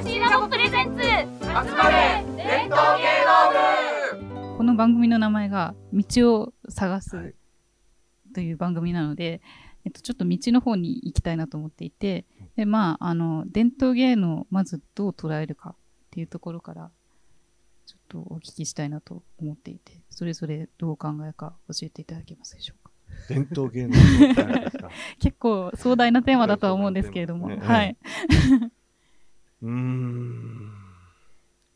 FC ラボプレゼンツ。集まれ。伝統芸能部。この番組の名前が道を探すという番組なので、えっと、ちょっと道の方に行きたいなと思っていて、でまあ、あの伝統芸能をまずどう捉えるかっていうところからちょっとお聞きしたいなと思っていてそれぞれどうお考えか教えていただけますでしょうか？伝統芸能 結構壮大なテーマだとは思うんですけれども、ね、はい。うん。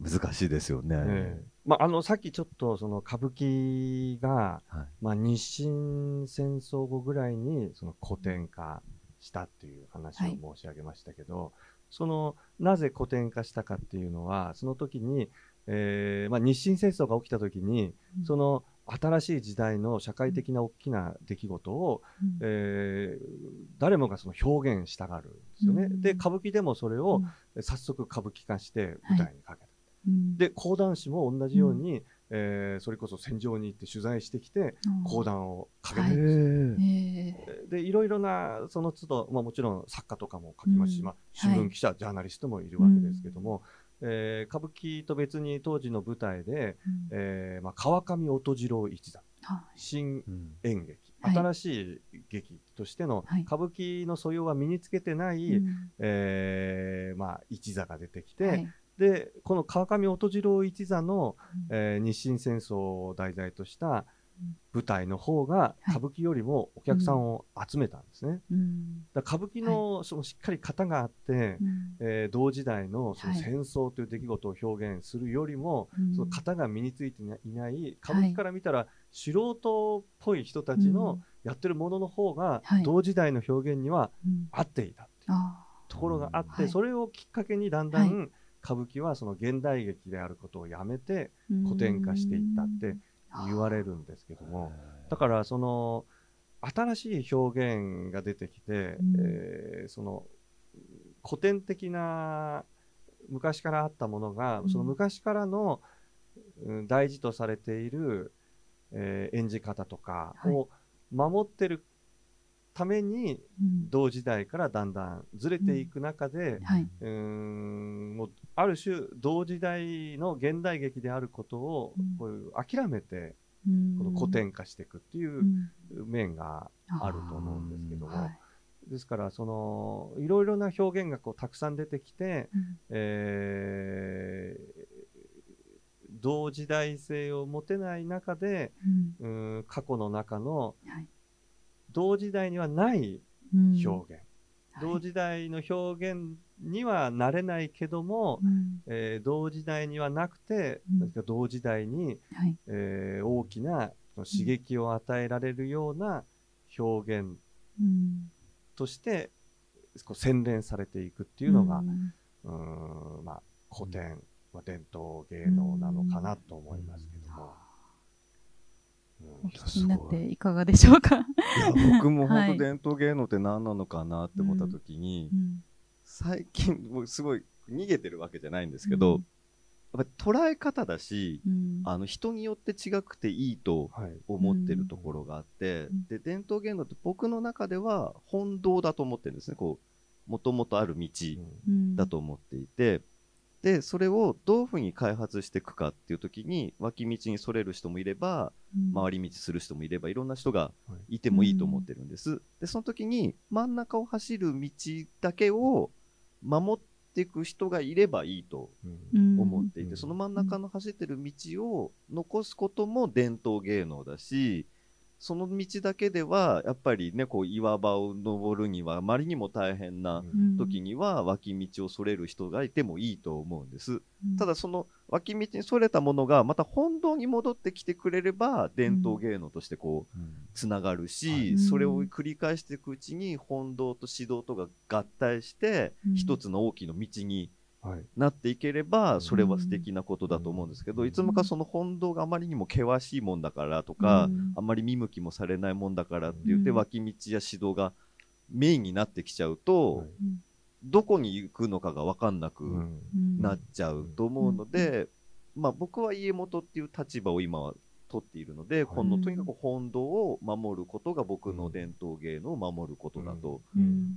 難しいですよね。えー、まあ、あのさっきちょっとその歌舞伎が、はい、まあ、日清戦争後ぐらいにその古典化したっていう話を申し上げましたけど、はい、そのなぜ古典化したかっていうのはその時に、えーまあ、日清戦争が起きた時に、うん、その新しい時代の社会的な大きな出来事を、うん、えー、誰もがその表現したがるんですよね。うん、で歌舞伎でもそれを早速歌舞伎化して舞台にかけた。はい、で講談師も同じように、うん、えー、それこそ戦場に行って取材してきて講談をかけてるんですよ。でいろいろなその都度、まあ、もちろん作家とかも書きますし、まあ、新聞記者、はい、ジャーナリストもいるわけですけども、えー、歌舞伎と別に当時の舞台で、うん、えー、まあ、川上音次郎一座、はい、新演劇、うん、新しい劇としての歌舞伎の素養は身につけてない、はい、えー、まあ、一座が出てきて、はい、でこの川上音次郎一座の、うん、えー、日清戦争を題材とした舞台の方が歌舞伎よりもお客さんを集めたんですね。うん、だ歌舞伎のそのしっかり型があって、はい、えー、同時代のその戦争という出来事を表現するよりも、はい、その型が身についていない歌舞伎から見たら素人っぽい人たちのやってるものの方が同時代の表現には合っていたっていうところがあって、それをきっかけにだんだん歌舞伎はその現代劇であることをやめて古典化していったって。言われるんですけどもだからその新しい表現が出てきて、うん、えー、その古典的な昔からあったものが、うん、その昔からの、うん、大事とされている、えー、演じ方とかを守ってるために、同時代からだんだんずれていく中で、はい、うんもうある種同時代の現代劇であることを、こういう諦めて、この古典化していくっていう面があると思うんですけども。ですからそのいろいろな表現がこうたくさん出てきて、うん、えー、同時代性を持てない中で、うん、ん過去の中の同時代にはない表現、うん、同時代の表現にはなれないけども、うん、えー、同時代にはなくて、うん、同時代に、はい、えー、大きな刺激を与えられるような表現として、こう洗練されていくっていうのが、うん、まあ、古典、まあ、伝統芸能なのかなと思いますけども。お聞きになってい。かがでしょうか？僕も本当 伝統芸能って何なのかなって思った時に、うん、最近もうすごい逃げてるわけじゃないんですけど、うん、やっぱり捉え方だし、うん、あの人によって違くていいと思ってるところがあって、で伝統芸能って僕の中では本道だと思ってるんですね。こうもともとある道だと思っていて。でそれをどういうふうに開発していくかっていう時に脇道にそれる人もいれば、うん、回り道する人もいればいろんな人がい。てもいいと思ってるんです。でその時に真ん中を走る道だけを守っていく人がいればいいと思っていて、その真ん中の走ってる道を残すことも伝統芸能だしその道だけではやっぱりねこう岩場を登るにはあまりにも大変な時には脇道をそれる人がいてもいいと思うんです、うん、ただその脇道にそれたものがまた本堂に戻ってきてくれれば伝統芸能としてこうつながるし、うん、それを繰り返していくうちに本堂と指導とが合体して一つの大きな道になっていければそれは素敵なことだと思うんですけど、いつもかその本堂があまりにも険しいもんだからとか、あんまり見向きもされないもんだからって言って脇道や指導がメインになってきちゃうと、どこに行くのかが分かんなくなっちゃうと思うので、まあ僕は家元っていう立場を今は取っているので、このとにかく本堂を守ることが僕の伝統芸能を守ることだと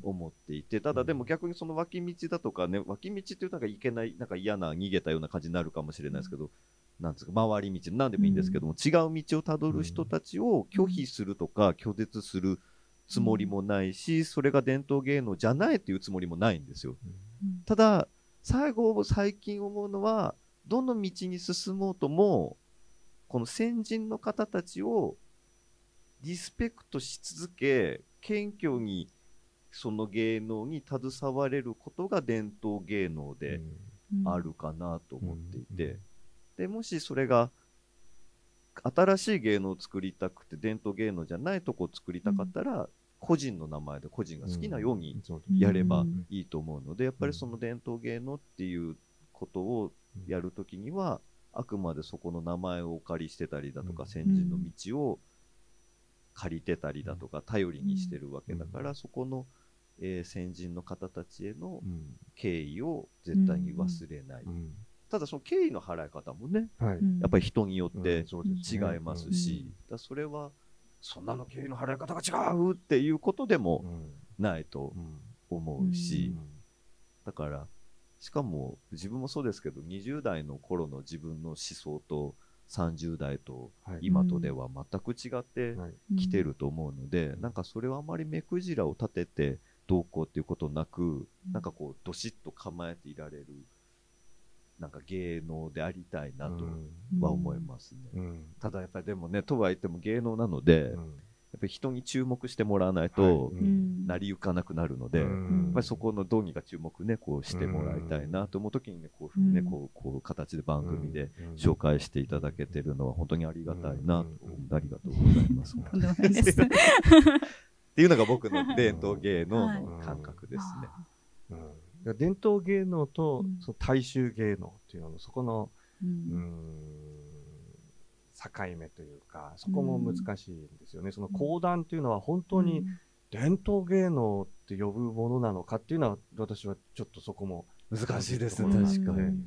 思っていて、ただでも逆にその脇道だとかね、脇道っていうなんかいけない、なんか嫌な逃げたような感じになるかもしれないですけど、なんですか、回り道、なんでもいいんですけども、違う道をたどる人たちを拒否するとか拒絶するつもりもないし、それが伝統芸能じゃないっていうつもりもないんですよ。ただ、最後、最近思うのは、どの道に進もうとも、この先人の方たちをリスペクトし続け、謙虚にその芸能に携われることが伝統芸能であるかなと思っていて、でもしそれが新しい芸能を作りたくて伝統芸能じゃないとこを作りたかったら、個人の名前で個人が好きなようにやればいいと思うので、やっぱりその伝統芸能っていうことをやるときには、あくまでそこの名前をお借りしてたりだとか、先人の道を借りてたりだとか、頼りにしてるわけだから、そこの、えー、先人の方たちへの敬意を絶対に忘れない。ただその敬意の払い方もね、はい、やっぱり人によって違いますし、だそれはそんなの敬意の払い方が違うっていうことでもないと思うし、だからしかも自分もそうですけど20代の頃の自分の思想と30代と今とでは全く違ってきてると思うので、なんかそれはあまり目くじらを立ててどうこうっていうことなく、なんかこうどしっと構えていられるなんか芸能でありたいなとは思いますね、うん、ただやっぱりでもねとは言っても芸能なので、っぱり人に注目してもらわないと、成り行かなくなるので、やっぱりそこのどうにか注目ねこうしてもらいたいなと思う時にねこういうふうにねこうこう形で番組で紹介していただけてるのは本当にありがたいなと、ありがとうございます。っていうのが僕の 伝統芸能の感覚ですね。伝統芸能とその大衆芸能っていうののそこの、うん、境目というかそこも難しいんですよね。その講談というのは本当に伝統芸能って呼ぶものなのかっていうのは私はちょっとそこも難しいで。すね確かに。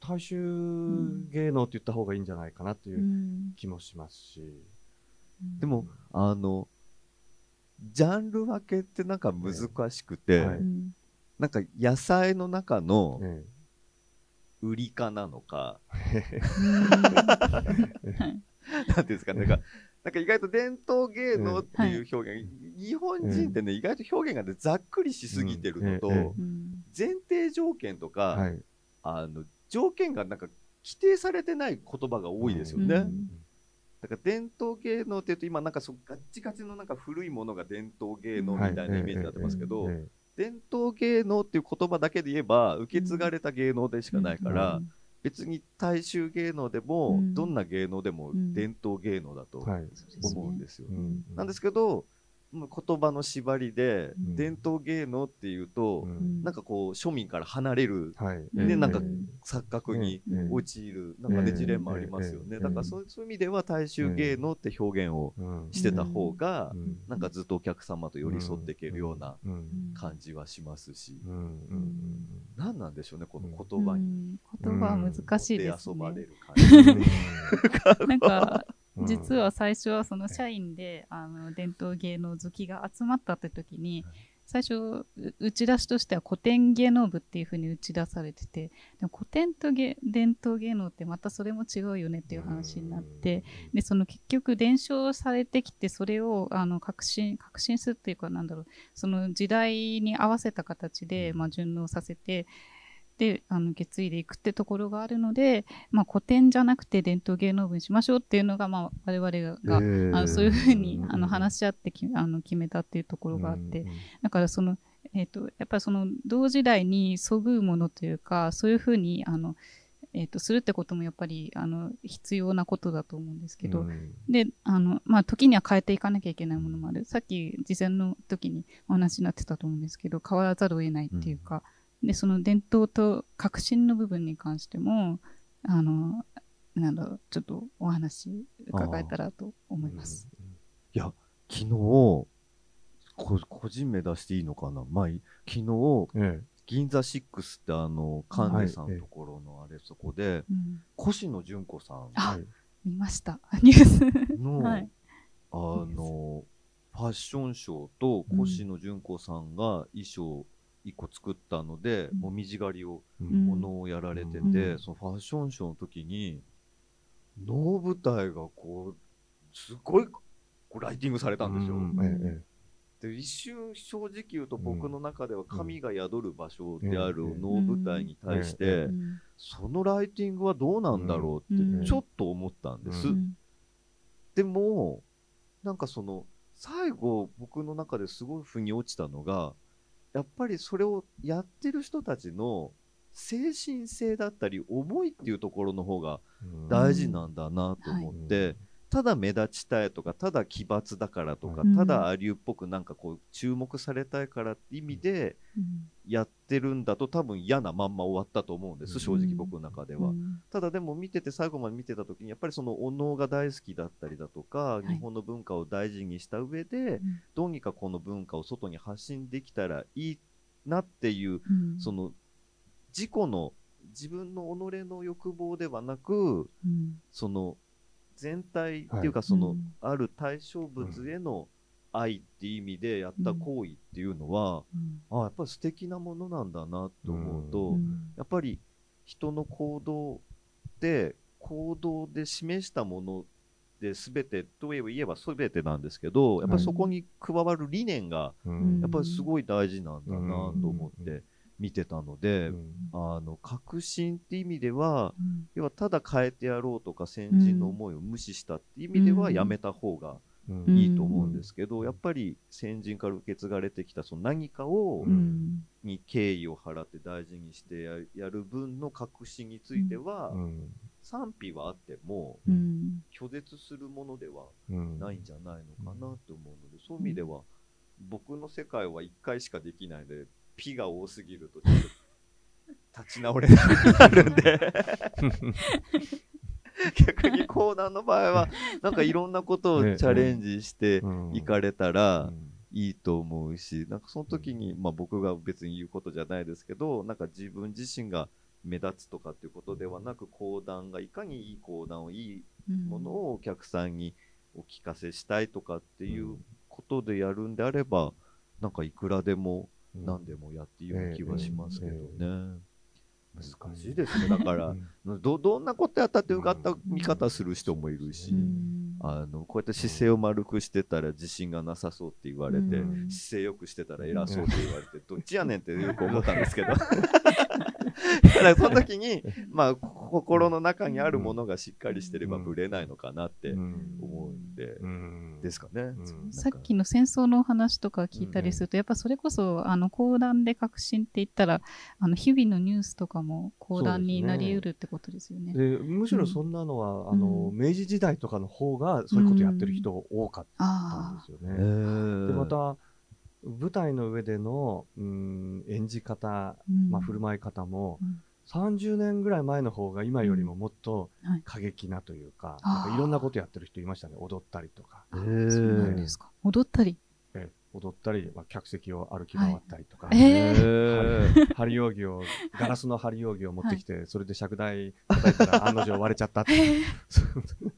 大衆芸能って言った方がいいんじゃないかなっていう気もしますし。でもあのジャンル分けってなんか難しくて、はい。なんか野菜の中の売りかなのか、なんていうんですかね、なんか、なんか意外と伝統芸能っていう表現、日本人ってね、意外と表現がね、ざっくりしすぎてるのと、前提条件とか、あの、条件がなんか規定されてない言葉が多いですよね。だから伝統芸能っていうと今なんかそガッチガチのなんか古いものが伝統芸能みたいなイメージになってますけど、伝統芸能っていう言葉だけで言えば受け継がれた芸能でしかないから、別に大衆芸能でも、どんな芸能でも伝統芸能だと思うんですよ。なんですけど言葉の縛りで、伝統芸能っていうと、なんかこう庶民から離れる、でなんか錯覚に陥る、なんかねジレンマありますよね、だからそういう意味では大衆芸能って表現をしてた方が、なんかずっとお客様と寄り添っていけるような感じはしますし、何なんでしょうねこの言葉に、言葉は難しいですね。遊ばれる感じ。なんか実は最初はその社員であの伝統芸能好きが集まったって時に、最初打ち出しとしては古典芸能部っていうふうに打ち出されててでも古典と伝統芸能ってまたそれも違うよねっていう話になってでその結局伝承されてきてそれをあの革新革新するっていうかなんだろうその時代に合わせた形で、まあ、順応させてであの受け継いでいくってところがあるので、まあ、古典じゃなくて伝統芸能部にしましょうっていうのが、まあ、我々が、えー、あのそういうふうにあの話し合ってきあの決めたっていうところがあって、だからその、えーと、やっぱりその同時代にそぐうものというかそういうふうにあのえーと、するってこともやっぱりあの必要なことだと思うんですけど、うん、であの、まあ、時には変えていかなきゃいけないものもある。さっき事前の時にお話になってたと思うんですけど変わらざるを得ないっていうか、でその伝統と革新の部分に関してもあのなんだろうちょっとお話伺えたらと思います。いや昨日個人名出していいのかな、まあ、昨日、ええ、銀座6ってあの神根さんのところのあれ、そこで、越野純子さん。見ました、ニュース。の、はい、あの、ファッションショーと越野純子さんが衣装一個作ったので、うん、もみじ狩りを、ものをやられてて、うん、そのファッションショーの時に、能舞台がこう、すごいライティングされたんですよ。で一瞬正直言うと僕の中では神が宿る場所である能舞台に対して、そのライティングはどうなんだろうってちょっと思ったんです。でもなんかその最後僕の中ですごい腑に落ちたのがやっぱりそれをやってる人たちの精神性だったり思いっていうところの方が大事なんだなと思って、ただ目立ちたいとかただ奇抜だからとか、うん、ただアリューっぽくなんかこう注目されたいからって意味でやってるんだと多分嫌なまんま終わったと思うんです、正直僕の中では、うん、ただでも見てて最後まで見てた時にやっぱりそのお能が大好きだったりだとか、はい、日本の文化を大事にした上で、どうにかこの文化を外に発信できたらいいなっていう、その自己の自分の己の欲望ではなく、その全体っていうか、その、ある対象物への愛っていう意味でやった行為っていうのは、あやっぱり素敵なものなんだなと思うと、やっぱり人の行動で行動で示したもので全てといえば全てなんですけどやっぱりそこに加わる理念がやっぱりすごい大事なんだなと思って。見てたので、うん、あの革新って意味では、うん、要はただ変えてやろうとか先人の思いを無視したって意味ではやめた方がいいと思うんですけど、やっぱり先人から受け継がれてきたその何かを、に敬意を払って大事にしてやる分の革新については、賛否はあっても、拒絶するものではないんじゃないのかなと思うので、そういう意味では僕の世界は1回しかできないのでピが多すぎるとちょっと立ち直れなくなるんで。逆に講談の場合はなんかいろんなことをチャレンジしていかれたらいいと思うしなんかその時に、まあ、僕が別に言うことじゃないですけどなんか自分自身が目立つとかっていうことではなく講談がいかにいい講談をいいものをお客さんにお聞かせしたいとかっていうことでやるんであればなんかいくらでも何でもやっている気はしますけどね。難しいですね。だから、ど、どんなことやったって受かった見方する人もいるし、あの、こうやって姿勢を丸くしてたら自信がなさそうって言われて、姿勢よくしてたら偉そうって言われて、どっちやねんってよく思ったんですけど。だからその時に、まあ、心の中にあるものがしっかりしてればぶれないのかなって思うんで、ですかね。さっきの戦争のお話とか聞いたりすると、やっぱそれこそ、あの、講談で革新って言ったら、あの、日々のニュースとかも講談になり得るってことですよね。でむしろそんなのは、あの、明治時代とかの方が、そういうことやってる人多かったんですよね。で、また、舞台の上での、うん、演じ方、まあ、振る舞い方も、うん。30年ぐらい前の方が今よりももっと過激なというか、うんはい、なんかいろんなことやってる人いましたね。踊ったりとか。そうなんですか。踊ったり。え踊ったり、まあ、客席を歩き回ったりとか、はい。えー、針扇をガラスの針扇を持ってきて、はい、それで尺台叩いたら案の定割れちゃったって、えー、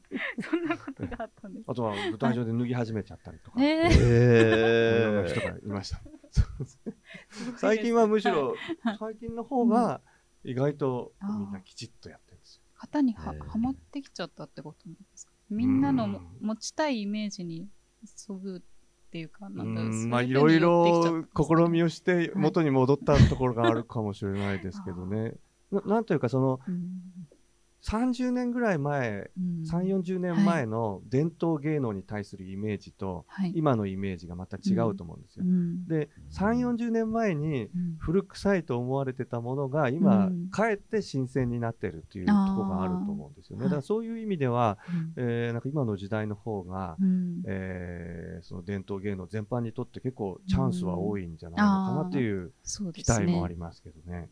そんなことがあったんです。あとは舞台上で脱ぎ始めちゃったりとか、え。ー、いろんな人がいました。最近はむしろ最近の方が意外とみんなきちっとやってるんですよ。型には,、はまってきちゃったってことなんですか？みんなの持ちたいイメージにそぐっていうか、なんかまあいろいろ試みをして元に戻ったところがあるかもしれないですけどね。ななんというかその、30年ぐらい前、うん、3、40年前の伝統芸能に対するイメージと、はい、今のイメージがまた違うと思うんですよ。うん、で、3、40年前に古臭いと思われてたものが今、うん、かえって新鮮になってるっていうところがあると思うんですよね。だからそういう意味では、えー、なんか今の時代の方が、うん、えー、その伝統芸能全般にとって結構チャンスは多いんじゃないのかなっていう期待もありますけどね。ね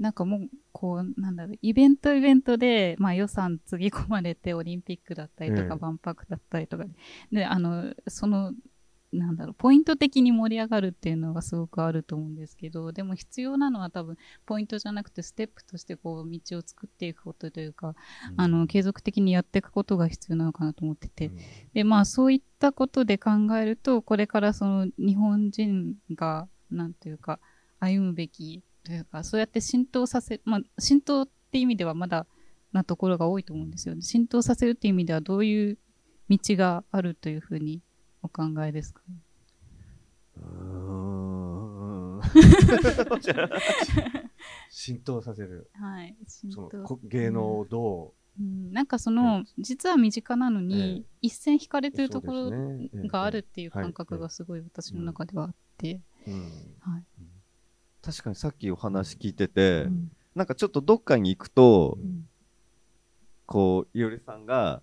なんかもう、こう、なんだろう、イベントイベントでで、まあ、予算つぎ込まれてオリンピックだったりとか、万博だったりとかであのそのなんだろう、ポイント的に盛り上がるっていうのがすごくあると思うんですけど、でも必要なのは多分、ポイントじゃなくて、ステップとしてこう、道を作っていくことというか、うん、あの、継続的にやっていくことが必要なのかなと思ってて、うん、で、まあ、そういったことで考えると、これからその、日本人が、なんというか、歩むべきというか、そうやって浸透させ、まあ、浸透って意味ではまだ、なところが多いと思うんですよね。浸透させるっていう意味ではどういう道があるというふうにお考えですか、浸透させる。はい。その芸能をどう、うん、なんかその、実は身近なのに、一線引かれてるところがあるっていう感覚がすごい私の中ではあって、はい、確かにさっきお話聞いてて、うん、なんかちょっとどっかに行くと、うん、こういおりさんが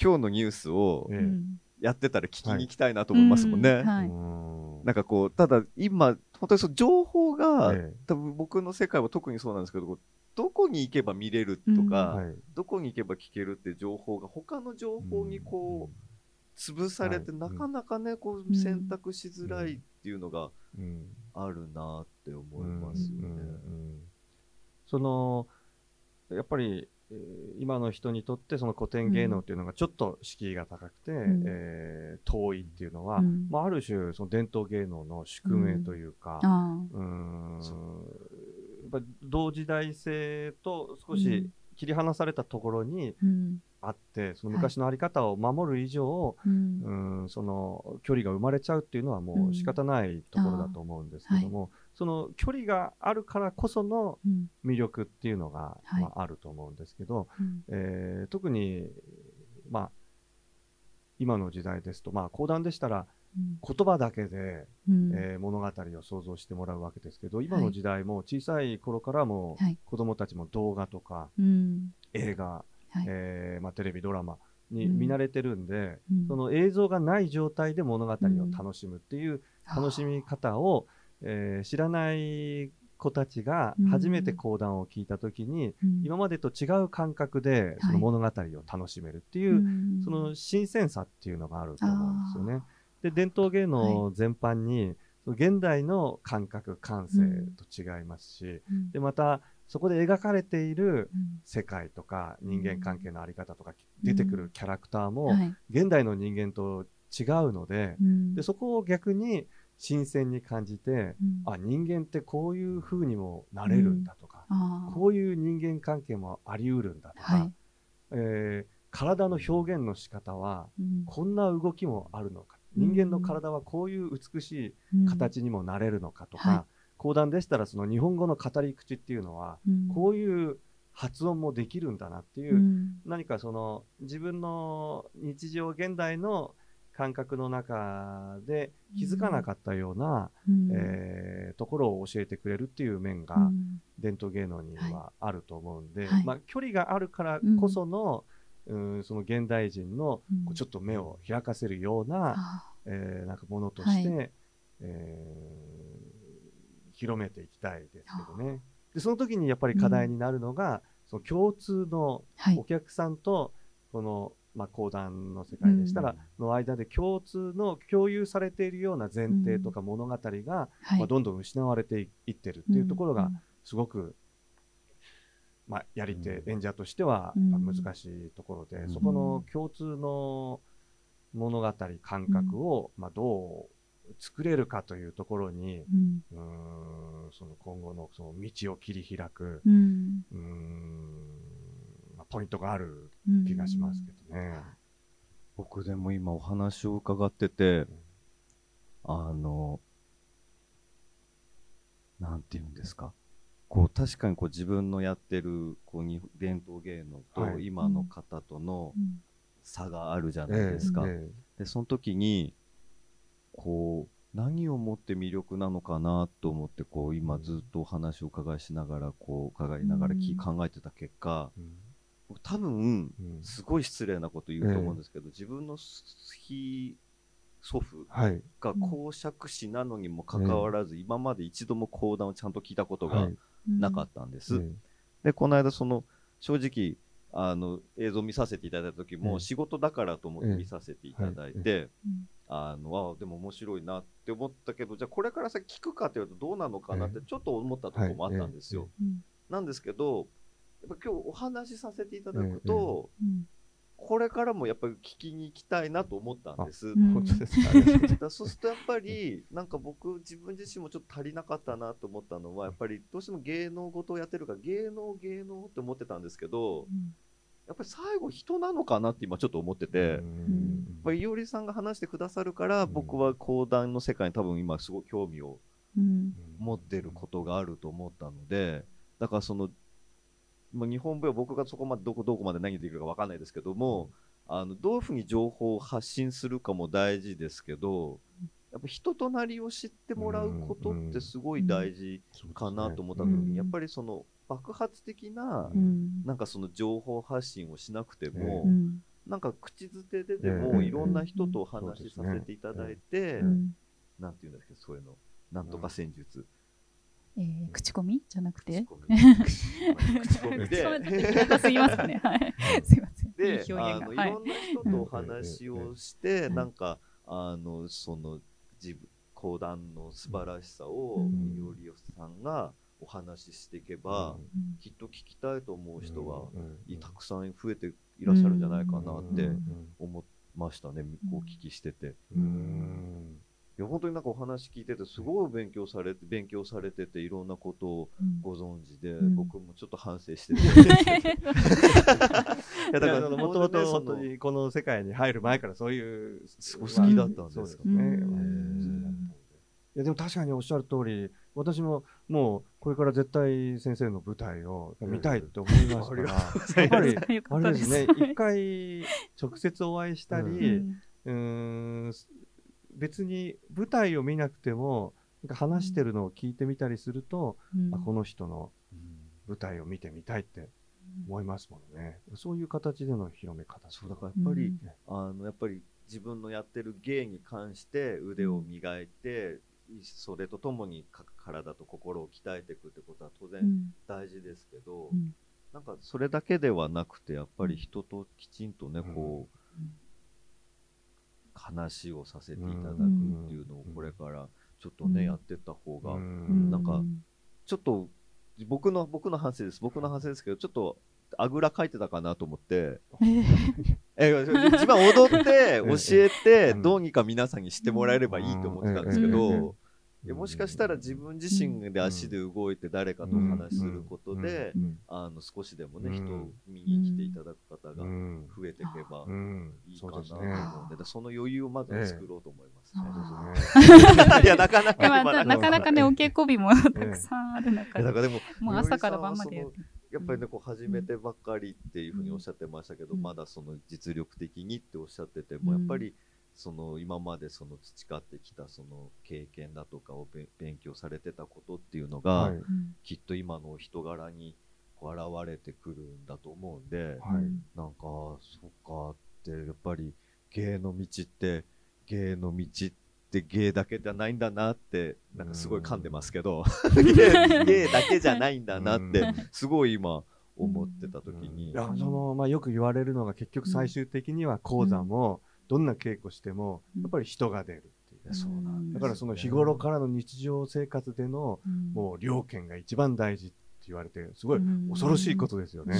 今日のニュースを、うんやってたら聞きに行きたいなと思いますもんね。はい。はい、なんかこう、ただ今、本当にその情報が、ええ、多分僕の世界は特にそうなんですけど、どこに行けば見れるとか、うん、どこに行けば聞けるって情報が他の情報にこう、潰されて、なかなかね、こう選択しづらいっていうのがあるなって思いますよね。その、やっぱりえー、今の人にとってその古典芸能っていうのがちょっと敷居が高くて、うん、えー、遠いっていうのは、うん、まあ、ある種その伝統芸能の宿命というか、うん、やっぱ同時代性と少し切り離されたところにあって、その昔の在り方を守る以上、はい、うんその距離が生まれちゃうっていうのはもう仕方ないところだと思うんですけども、その距離があるからこその魅力っていうのが、うん、まあ、あると思うんですけど、はい、えー、特に、まあ、今の時代ですと、まあ、講談でしたら、言葉だけで、うん、えー、物語を想像してもらうわけですけど今の時代も小さい頃からも、はい、子どもたちも動画とか、うん、映画、はい、えー、まあ、テレビドラマに見慣れてるんで、うん、その映像がない状態で物語を楽しむっていう楽しみ方を、えー、知らない子たちが初めて講談を聞いた時に、うん、今までと違う感覚でその物語を楽しめるっていう、はい、その新鮮さっていうのがあると思うんですよね。で伝統芸能全般に、はい、現代の感覚感性と違いますし、うん、でまたそこで描かれている世界とか人間関係の在り方とか出てくるキャラクターも現代の人間と違うので,、でそこを逆に新鮮に感じて、うん、あ人間ってこういうふうにもなれるんだとか、うん、こういう人間関係もありうるんだとか、はい、えー、体の表現の仕方は、こんな動きもあるのか、人間の体はこういう美しい形にもなれるのかとか、はい、講談でしたらその日本語の語り口っていうのは、こういう発音もできるんだなっていう、何かその自分の日常現代の感覚の中で気づかなかったような、うん、えー、ところを教えてくれるっていう面が伝統芸能にはあると思うんで、はい、まあ、距離があるからこその、うん、その現代人のこうちょっと目を開かせるような、うん、えー、なんかものとして、はい、えー、広めていきたいですけどね。でその時にやっぱり課題になるのが、その共通のお客さんとこのまあ、講談の世界でしたら、の間で共通の共有されているような前提とか物語が、まあ、どんどん失われていってるっていうところがすごく、まあ、やり手、演者としては難しいところで、そこの共通の物語感覚を、まあ、どう作れるかというところに、うん、その今後のその道を切り開く、うん、うんポイントがある気がしますけどね。僕でも今お話を伺ってて、あの、なんて言うんですか。こう確かにこう自分のやってるこうに伝統芸能と今の方との差があるじゃないですか。でその時にこう何をもって魅力なのかなと思ってこう今ずっとお話を伺いしながらこう伺いながら考えてた結果、多分、すごい失礼なこと言うと思うんですけど、自分のひ祖父が公爵士なのにもかかわらず、今まで一度も講談をちゃんと聞いたことがなかったんです。で、この間、その、正直、あの映像見させていただいた時も、仕事だからと思って見させていただいて、あのあでも面白いなって思ったけどじゃあこれから先聞くかというとどうなのかなってちょっと思ったところもあったんですよ。なんですけどやっぱ今日お話しさせていただくと、これからもやっぱり聞きに行きたいなと思ったんです。本当ですか、そうするとやっぱりなんか僕自分自身もちょっと足りなかったなと思ったのはやっぱりどうしても芸能事をやってるから芸能芸能って思ってたんですけど、やっぱり最後人なのかなって今ちょっと思ってて、やっぱりいおりさんが話してくださるから僕は講談の世界に多分今すごい興味を持ってることがあると思ったのでだからそのまあ、日本舞踊僕がそこまでどこどこまで何できるか分かんないですけども、あのどういうふうに情報を発信するかも大事ですけどやっぱ人となりを知ってもらうことってすごい大事かなと思った時に、やっぱりその爆発的な、なんかその情報発信をしなくても、なんか口づてででもいろんな人とお話しさせていただいて、なんていうんですけどそういうの。なんとか戦術。えー、口コミ？じゃなくて？口コミ。で長すぎますかね。はい。すいません。でいいあの、い、ろんな人とお話をして、なんかあのその自分講談の素晴らしさをいおりさんがお話ししていけば、きっと聞きたいと思う人は、たくさん増えていらっしゃるんじゃないかなって思いましたね、お聞きしてて。うんいや本当になんかお話聞いててすごい勉強されて勉強されてていろんなことをご存知で、うん、僕もちょっと反省してて、いやだからもともと本当にこの世界に入る前からそういう好きだったんですかね。いやでも確かにおっしゃる通り私ももうこれから絶対先生の舞台を見たいって思いますから、やっぱり あれですね。一回直接お会いしたり、うん、別に舞台を見なくてもなんか話してるのを聞いてみたりすると、うん、あこの人の舞台を見てみたいって思いますもんね、そういう形での広め方。そうだからやっぱり、うん、あのやっぱり自分のやってる芸に関して腕を磨いて、それとともに体と心を鍛えていくってことは当然大事ですけど、うん、なんかそれだけではなくてやっぱり人ときちんとね、こう話をさせていただくっていうのをこれからちょっとね、やってった方が、なんかちょっと僕の僕の反省です。僕の反省ですけどちょっとあぐらかいてたかなと思って、え一番踊って 教えてどうにか皆さんにしてもらえればいいと思ってたんですけど、やもしかしたら自分自身で足で動いて誰かとお話しすることで、あの少しでもね、人を見に来ていただく方が増えていけばいいかなと思うので、その余裕をまず作ろうと思いますね。いや、なかなか、なかなか ね、お稽古日もたくさんある中で、もう朝から晩までやって。やっぱりね、こう始めてばっかりっていうふうにおっしゃってましたけど、まだその実力的にっておっしゃってても、やっぱり、その今までその培ってきたその経験だとかを勉強されてたことっていうのが、はい、きっと今の人柄に現れてくるんだと思うんで、はい、なんかそっかってやっぱり芸の道って芸の道って芸だけじゃないんだなってなんかすごい噛んでますけど 芸だけじゃないんだなってすごい今思ってた時に。いやそのまあ、よく言われるのが結局最終的には講座も、どんな稽古してもやっぱり人が出るっていう、そうなんだからその日頃からの日常生活での、もう両権が一番大事って言われてすごい恐ろしいことですよね。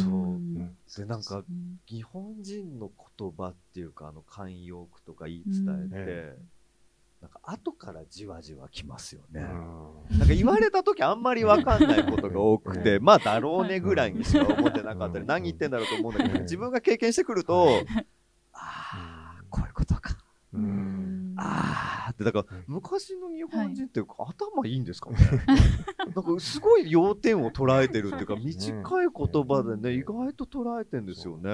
でなんか日本人の言葉っていうかあの慣用句とか言い伝えて、なんか後からじわじわきますよね。なんか言われた時あんまり分かんないことが多くて、まあだろうねぐらいにしか思ってなかったり、何言ってんだろうと思うんだけど、自分が経験してくると、ああ、こういうことか。ああってだから昔の日本人って頭いいんですかね、なんかすごい要点を捉えてるっていうか短い言葉でね意外と捉えてんですよね。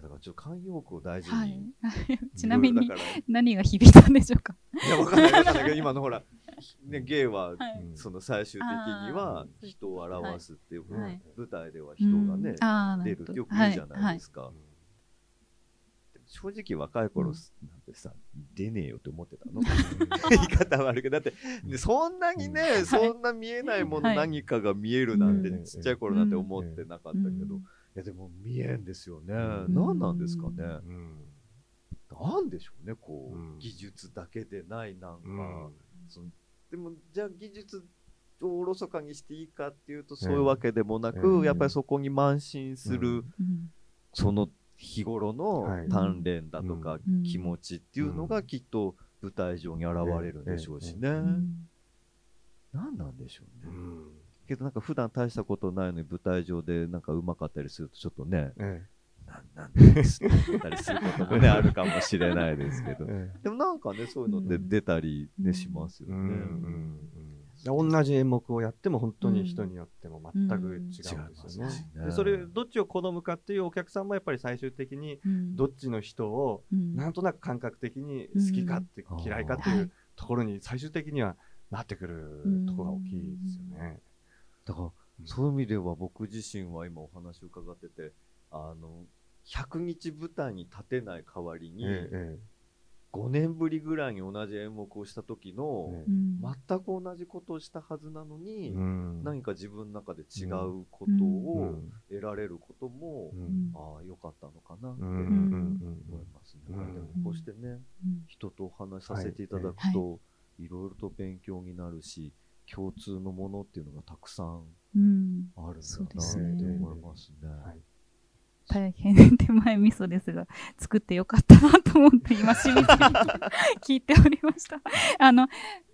だからちょっと慣用句を大事に、はい、ちなみに何が響いたんでしょうか？いやわかんないわかんないけど今のほらね、芸は、その最終的には人を表すっていう、舞台では人がね、出るってよく言うじゃないですか。正直若い頃なんてさ、出ねえよって思ってたの？言い方悪いけどだってそんなにね、そんな見えないもの何かが見えるなんて、ちっちゃい頃なんて思ってなかったけど、いやでも見えんですよね、何なんですかね、なんでしょうねこう、うん、技術だけでないなんか、うん、そのでもじゃあ技術をおろそかにしていいかっていうとそういうわけでもなく、えー、やっぱりそこに慢心する、その日頃の鍛錬だとか気持ちっていうのがきっと舞台上に現れるんでしょうしね。何なんでしょうね。けどなんか普段大したことないのに舞台上でなんかうまかったりするとちょっとね、ええ、なんなんですったりすることもね。あるかもしれないですけど、ええ、でもなんかねそういうので出たりね、しますよね。うん。うんうん同じ演目をやっても本当に人によっても全く違うんですよね。うん、でそれどっちを好むかっていうお客さんもやっぱり最終的にどっちの人をなんとなく感覚的に好きかって嫌いかっていうところに最終的にはなってくるところが大きいですよね。だからそういう意味では僕自身は今お話を伺っててあの100日舞台に立てない代わりに、ええ5年ぶりぐらいに同じ演目をした時の、全く同じことをしたはずなのに、うん、何か自分の中で違うことを得られることも、うん、ああよかったのかなって思いますね。でもこうしてね、人とお話しさせていただくと、い。ろいろと勉強になるし共通のものっていうのがたくさんあるんだなって思いますね。はい大変手前味噌ですが、作ってよかったなと思って今、しみじみ 聞いておりました。あの、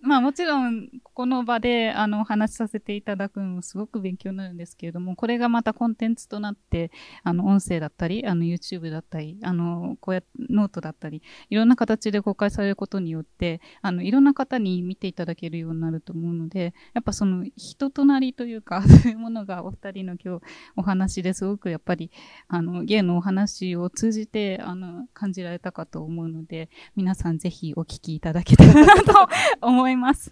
まあもちろん、ここの場で、あの、お話しさせていただくのもすごく勉強になるんですけれども、これがまたコンテンツとなって、あの、音声だったり、あの、YouTube だったり、あの、こうやノートだったり、いろんな形で公開されることによって、あの、いろんな方に見ていただけるようになると思うので、やっぱその、人となりというか、そういうものがお二人の今日お話ですごくやっぱり、あの、芸のお話を通じて、あの、感じられたかと思うので、皆さんぜひお聞きいただけたらなと 思います。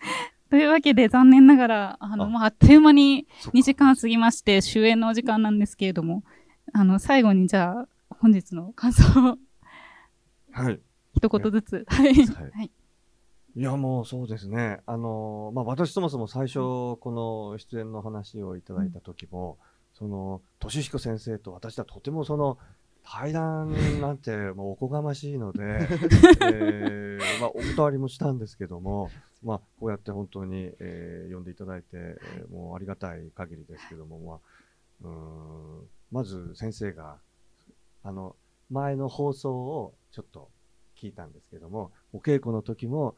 というわけで、残念ながら、あの、あ、あっという間に2時間過ぎまして、終演のお時間なんですけれども、あの、最後にじゃあ、本日の感想を。はい。一言ずつ。はい。はい。いや、もうそうですね。あの、まあ、私そもそも最初、この出演の話をいただいた時も、うんその、俊彦先生と私はとてもその、対談なんてもうおこがましいので、えー、まあ、お断りもしたんですけども、まあ、こうやって本当に、えー、呼んでいただいて、えー、もうありがたい限りですけども、まあ、うんまず先生が、あの、前の放送をちょっと聞いたんですけども、お稽古の時も、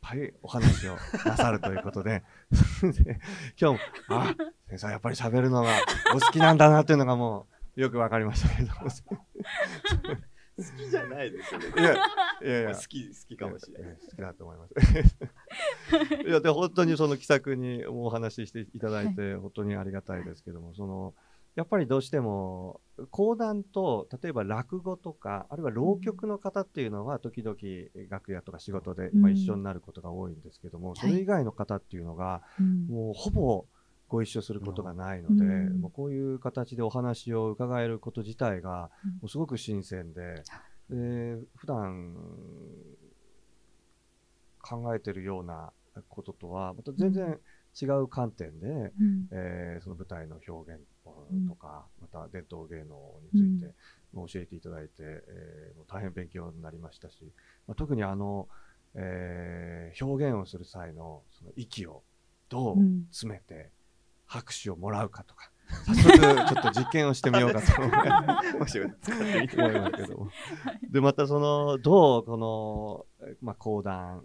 ぱいお話をなさるということで、今日も、あ、先生やっぱり喋るのがお好きなんだなっていうのがもうよくわかりましたけど。好きじゃないですよね。いや、いやいや、好き、好きかもしれない。好きだと思います。いや、で、本当にその気さくにお話ししていただいて、本当にありがたいですけども、その、やっぱりどうしても講談と例えば落語とかあるいは浪曲の方っていうのは時々楽屋とか仕事で、まあ、一緒になることが多いんですけども、それ以外の方っていうのが、もうほぼご一緒することがないので、もうこういう形でお話を伺えること自体がもうすごく新鮮で、で普段考えてるようなこととはまた全然違う観点で、うん、えー、その舞台の表現とか、また伝統芸能について教えていただいて、えー、大変勉強になりましたし、まあ、特にあの、えー、表現をする際のその息をどう詰めて拍手をもらうかとか、早速ちょっと実験をしてみようかと。思いますけどでまたそのどうこの、まあ、講談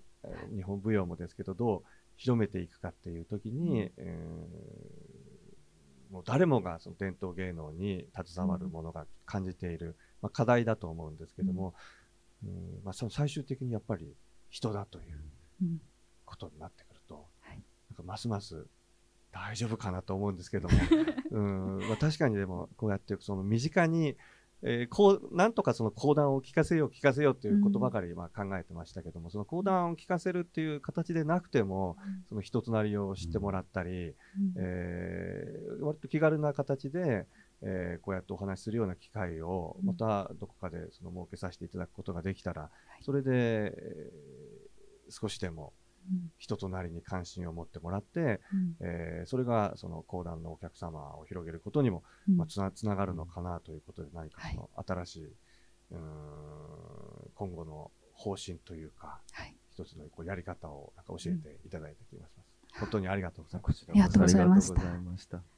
日本舞踊もですけどどう広めていくかっていう時に、うん、えー、もう誰もがその伝統芸能に携わるものが感じている、まあ、課題だと思うんですけども、うん、まあ、その最終的にやっぱり人だということになってくると、はい、なんかますます大丈夫かなと思うんですけども、うんまあ、確かにでもこうやってその身近にえー、こうなんとかその講談を聞かせよう聞かせようっていうことばかりまあ考えてましたけども、うん、その講談を聞かせるっていう形でなくても、うん、その人となりを知ってもらったり、うん、えー、割と気軽な形で、えー、こうやってお話しするような機会をまたどこかでその設けさせていただくことができたら、それで、えー、少しでも人となりに関心を持ってもらって、うん、えー、それがその講談のお客様を広げることにも、まあ、つなつながるのかなということで何かその新しい、うん、今後の方針というか、はい、一つのこうやり方をなんか教えていただいた気がします。うん、本当にありがとうございました。ありがとうございました。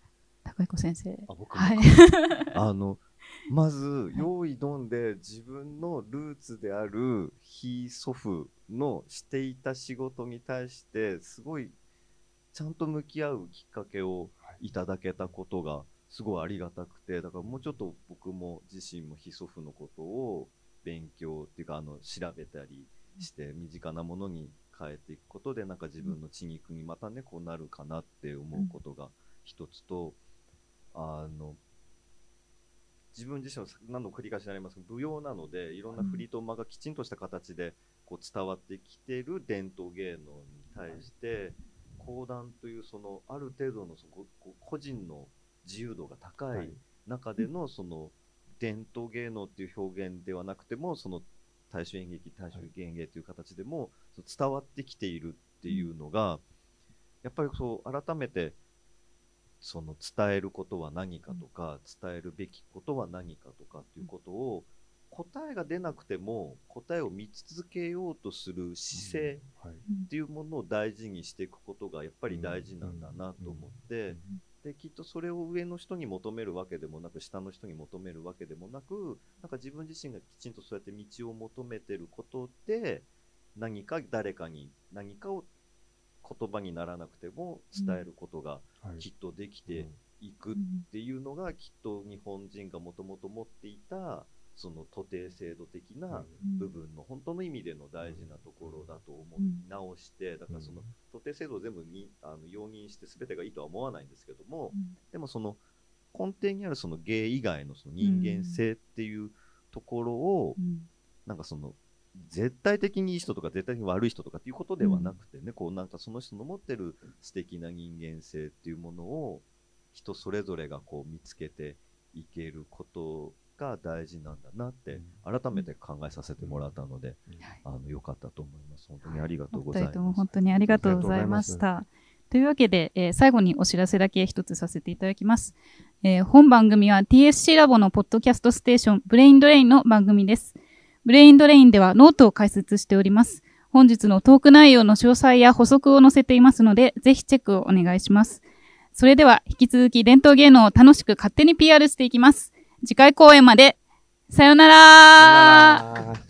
高彦先生。あ僕はい、あのまず用意どんで自分のルーツである非祖父のしていた仕事に対してすごいちゃんと向き合うきっかけをいただけたことがすごいありがたくてだからもうちょっと僕も自身も非祖父のことを勉強っていうかあの調べたりして身近なものに変えていくことでなんか自分の血肉にまたねこうなるかなって思うことが一つとあの自分自身は何度も繰り返しになりますけど舞踊なのでいろんな振りと間がきちんとした形でこう伝わってきてる伝統芸能に対して講談というそのある程度のその個人の自由度が高い中でのその伝統芸能っていう表現ではなくてもその大衆演劇大衆芸芸という形でも伝わってきているっていうのがやっぱりそう改めてその伝えることは何かとか、伝えるべきことは何かとかっていうことを答えが出なくても答えを見続けようとする姿勢っていうものを大事にしていくことがやっぱり大事なんだなと思ってできっとそれを上の人に求めるわけでもなく下の人に求めるわけでもなくなんか自分自身がきちんとそうやって道を求めてることで何か誰かに何かを言葉にならなくても伝えることがきっとできていくっていうのがきっと日本人がもともと持っていたその徒弟制度的な部分の本当の意味での大事なところだと思い直してだからその徒弟制度を全部にあの容認して全てがいいとは思わないんですけどもでもその根底にあるその芸以外のその人間性っていうところをなん。かその絶対的にいい人とか絶対的に悪い人とかっていうことではなくてね、うん、こうなんかその人の持ってる素敵な人間性っていうものを人それぞれがこう見つけていけることが大事なんだなって改めて考えさせてもらったので、うん、あの良かったと思います。本当にありがとうございます。本当にありがとうございました。というわけで、えー、最後にお知らせだけ一つさせていただきます。えー、本番組は TSC ラボのポッドキャストステーションブレインドレインの番組です。ブレインドレインではノートを開設しております。本日のトーク内容の詳細や補足を載せていますので、ぜひチェックをお願いします。それでは、引き続き伝統芸能を楽しく勝手に PR していきます。次回公演まで、さよなら